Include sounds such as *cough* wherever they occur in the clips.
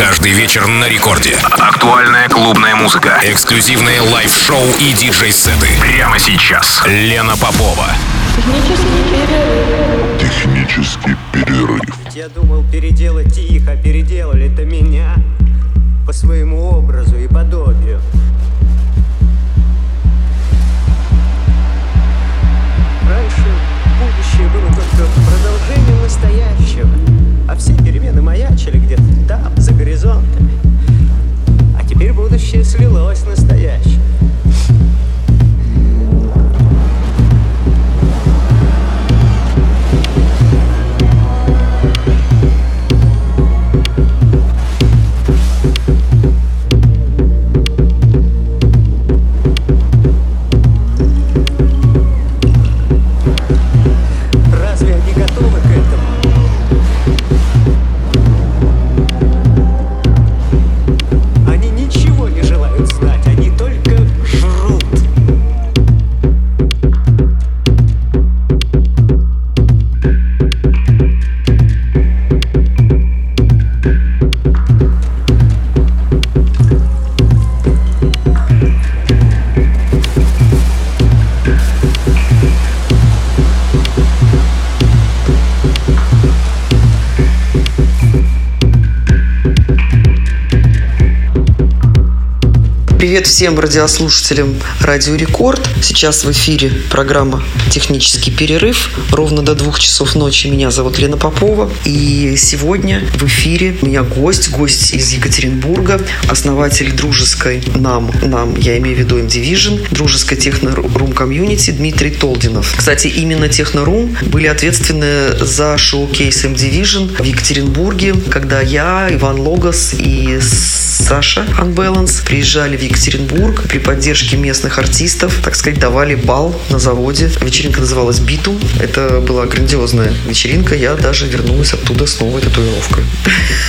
Каждый вечер на рекорде. Актуальная клубная музыка. Эксклюзивные лайв-шоу и диджей-сеты. Прямо сейчас. Лена Попова. Технический перерыв. Я думал переделать тихо, переделали-то меня по своему образу и подобию. Раньше будущее было только продолжением настоящего, а все перемены маячили где-то там, за горизонтами. А теперь будущее слилось с Привет всем радиослушателям Радио Рекорд. Сейчас в эфире программа «Технический перерыв». Ровно до двух часов ночи. Меня зовут Лена Попова. И сегодня в эфире у меня гость, гость из Екатеринбурга, основатель дружеской нам, нам, я имею в виду M-Division, дружеской техно-рум комьюнити Дмитрий Толдинов. Кстати, именно техно-рум были ответственны за шоу-кейс M-Division в Екатеринбурге, когда я, Иван Логос и Саша Unbalance приезжали в Екатеринбург при поддержке местных артистов, так сказать, давали бал на заводе. Вечеринка называлась «Битум». Это была грандиозная вечеринка. Я даже вернулась оттуда с новой татуировкой.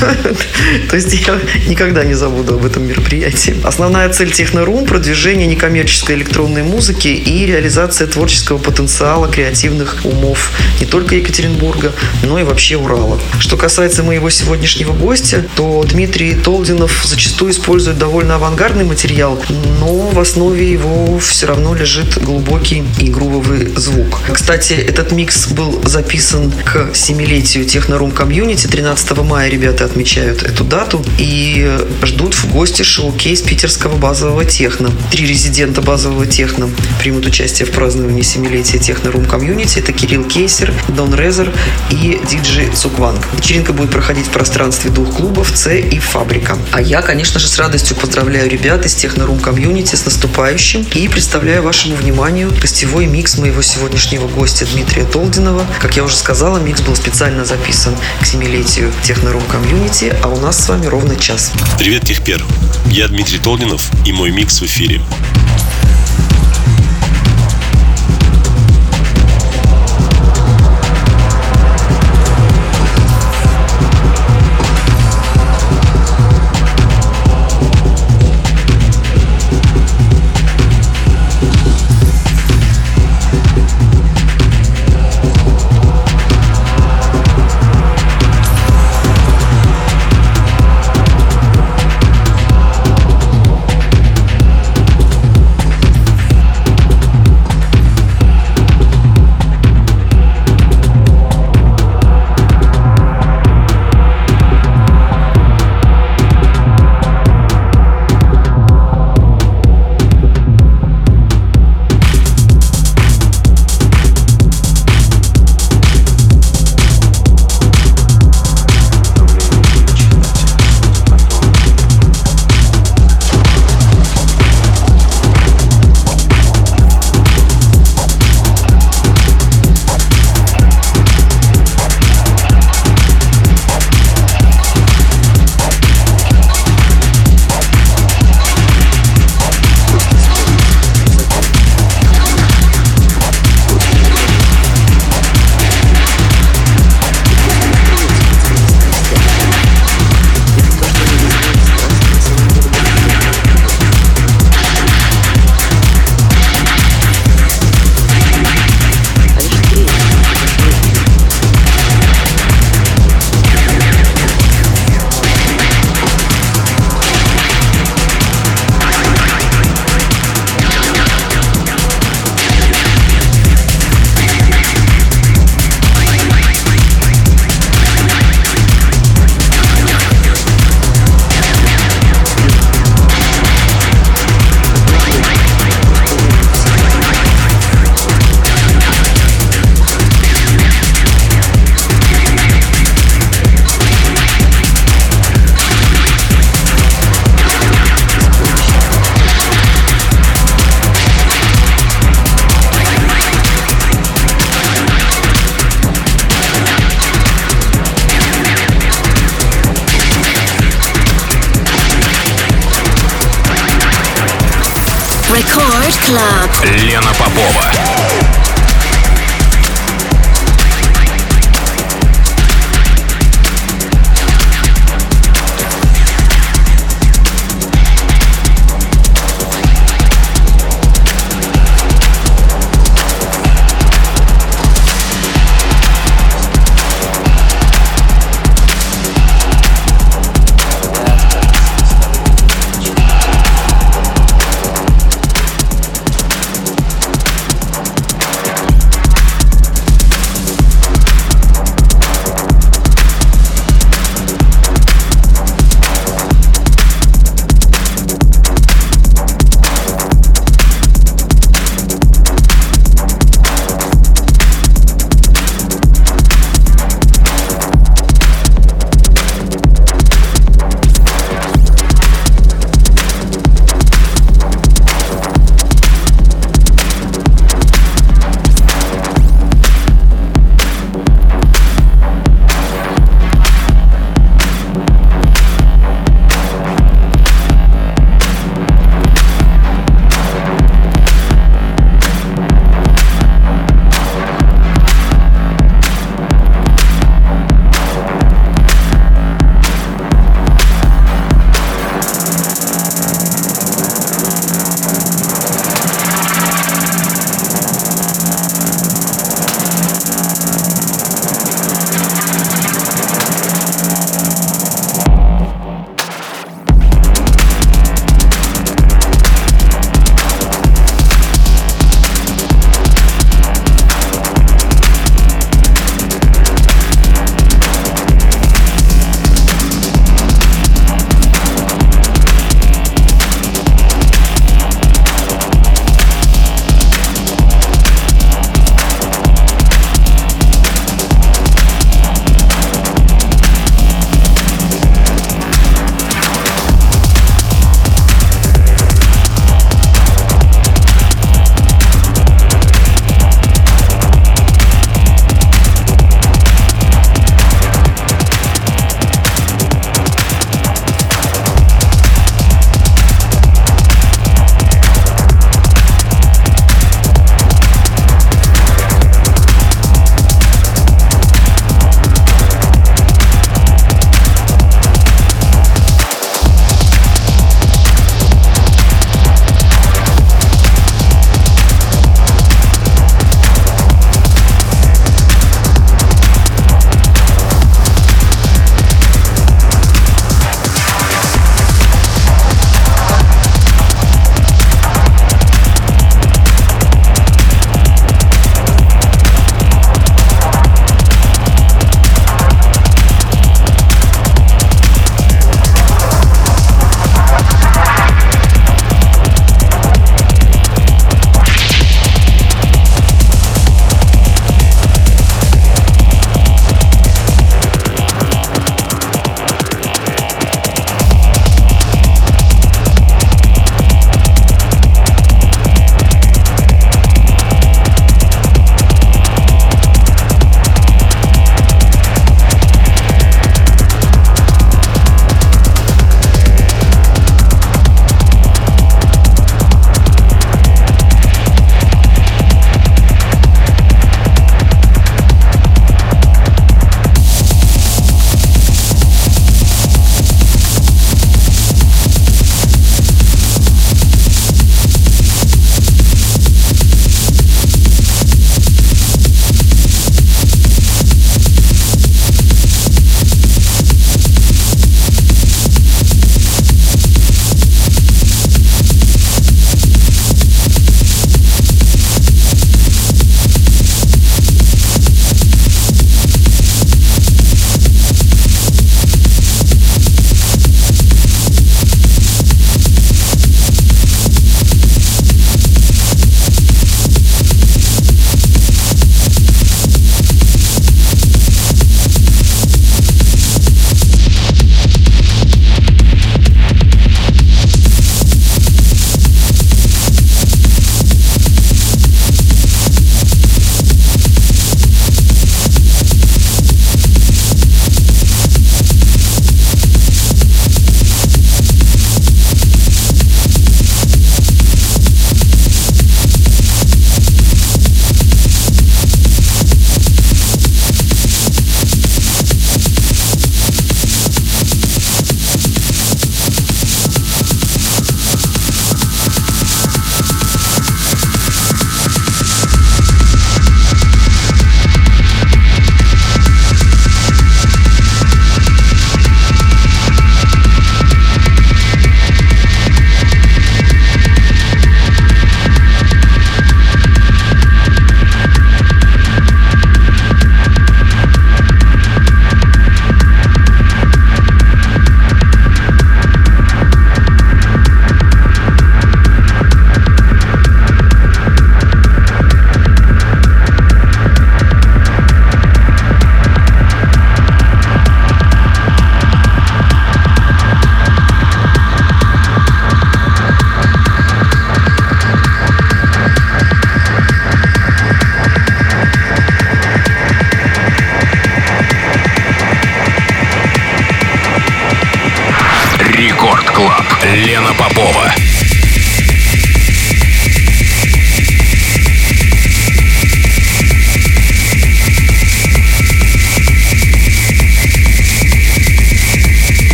*laughs* То есть я никогда не забуду об этом мероприятии. Основная цель Технорум – продвижение некоммерческой электронной музыки и реализация творческого потенциала креативных умов не только Екатеринбурга, но и вообще Урала. Что касается моего сегодняшнего гостя, то Дмитрий Толдинов зачастую использует довольно авангардный материал, но в основе его все равно лежит глубокий и грувовый звук. Кстати, этот микс был записан к семилетию Технорум комьюнити. 13 мая ребята отмечают эту дату и ждут в гости шоу-кейс питерского базового техно. Три резидента базового техно примут участие в праздновании семилетия Технорум комьюнити. Это Кирилл Кейсер, Дон Резер и диджей Цугцванг. Вечеринка будет проходить в пространстве двух клубов «Ц» и «Фабрика». А я, конечно же, с радостью поздравляю ребят из Технорум комьюнити с наступающим и представляю вашему вниманию гостевой микс моего сегодняшнего гостя Дмитрия Толдинова. Как я уже сказала, микс был специально записан к семилетию Технорум комьюнити, а у нас с вами ровно час. Привет, Техпер. Я Дмитрий Толдинов и мой микс в эфире.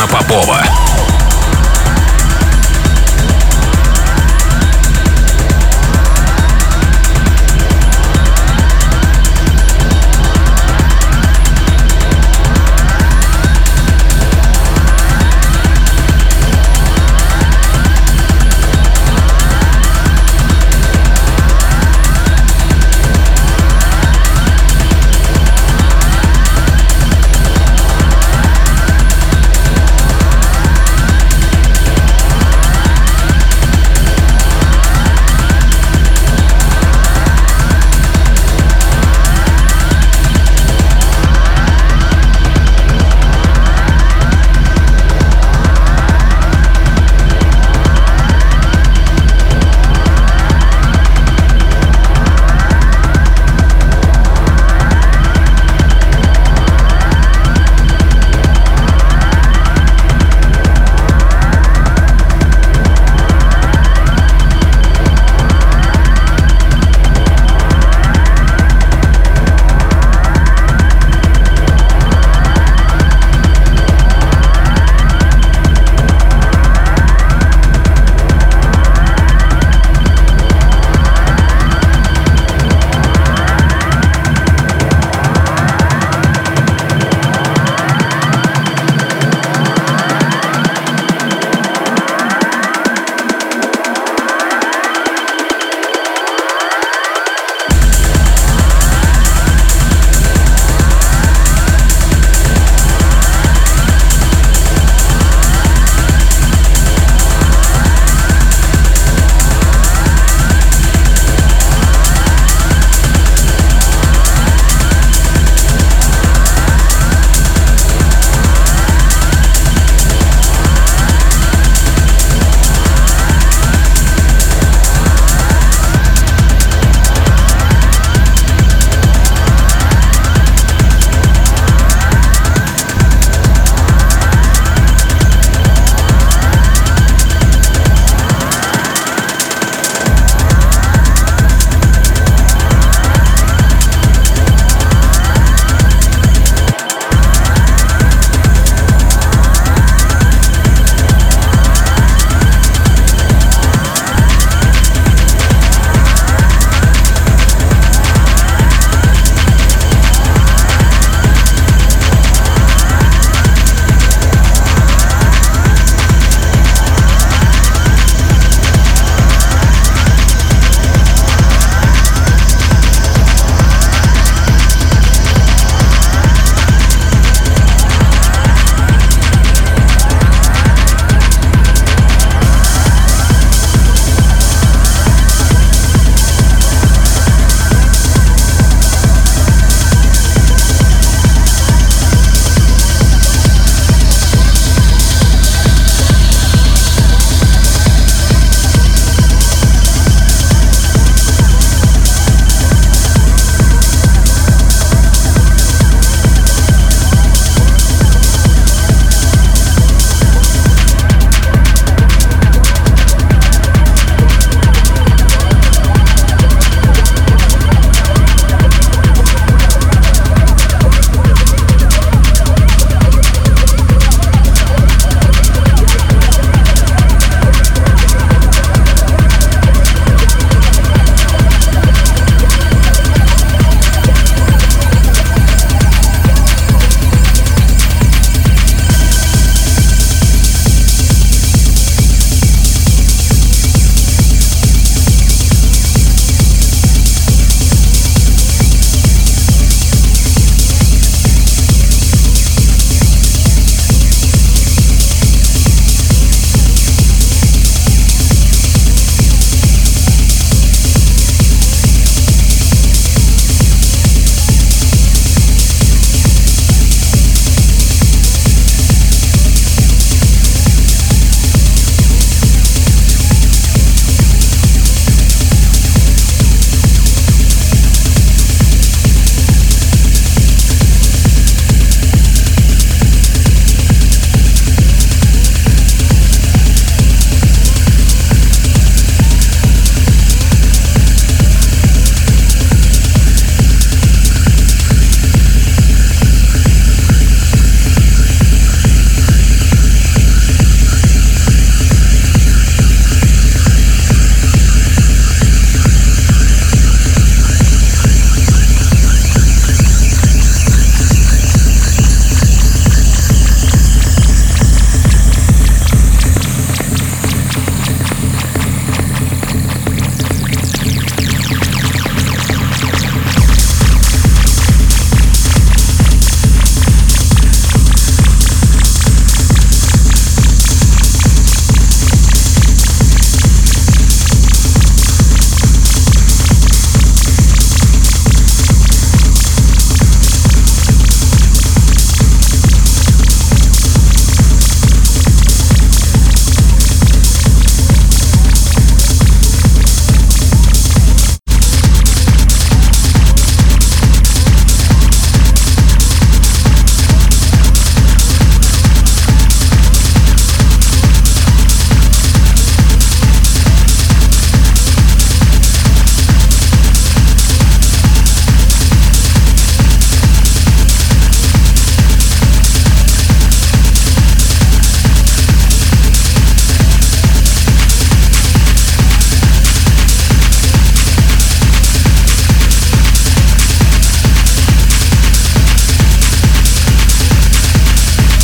Лена Попова.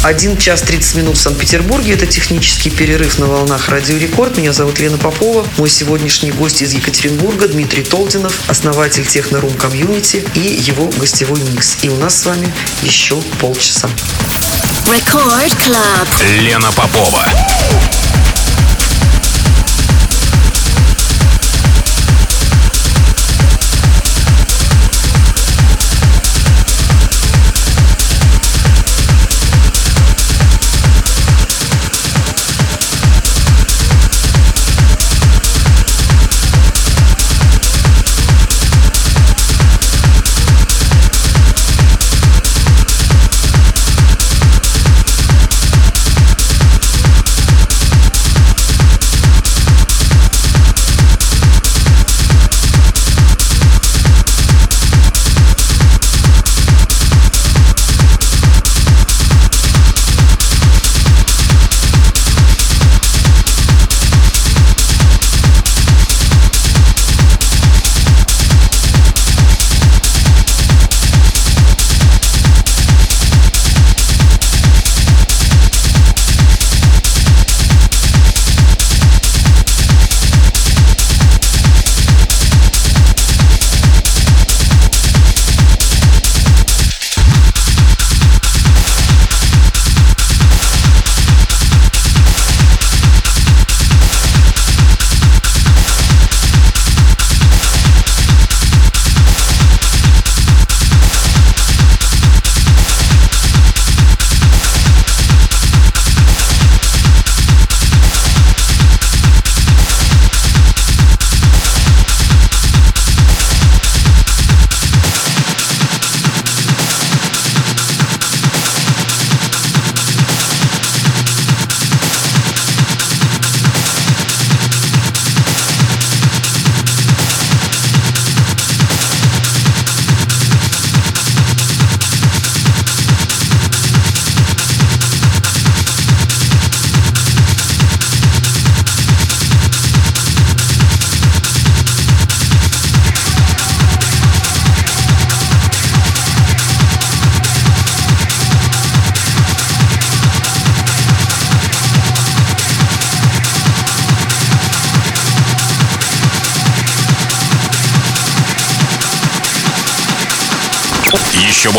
1 час 30 минут в Санкт-Петербурге. Это технический перерыв на волнах Радио Рекорд. Меня зовут Лена Попова. Мой сегодняшний гость из Екатеринбурга Дмитрий Толдинов, основатель Технорум Комьюнити и его гостевой микс. И у нас с вами еще полчаса. Record Club. Лена Попова.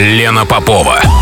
Лена Попова.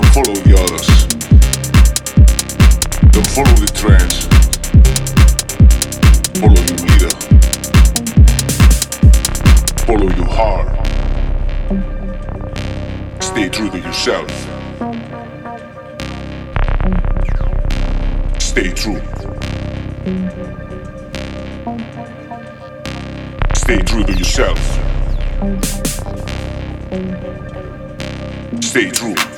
Don't follow the others. Don't follow the trends. Follow your leader. Follow your heart. Stay true to yourself. Stay true. Stay true to yourself. Stay true.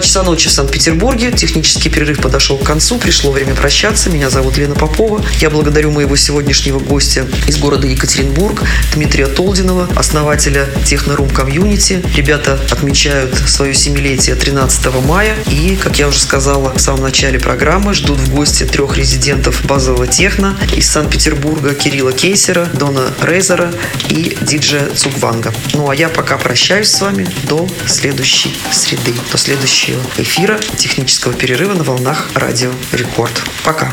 Часа ночи в Санкт-Петербурге. Технический перерыв подошел к концу. Пришло время прощаться. Меня зовут Лена Попова. Я благодарю моего сегодняшнего гостя из города Екатеринбург, Дмитрия Толдинова, основателя Технорум Комьюнити. Ребята отмечают свое семилетие 13 мая. И, как я уже сказала в самом начале программы, ждут в гости трех резидентов базового техно из Санкт-Петербурга Кирилла Кейсера, Дона Рейзера и диджея Цугцванга. Ну а я пока прощаюсь с вами до следующей среды, до следующего эфира технического перерыва на волнах Радио Рекорд. Пока.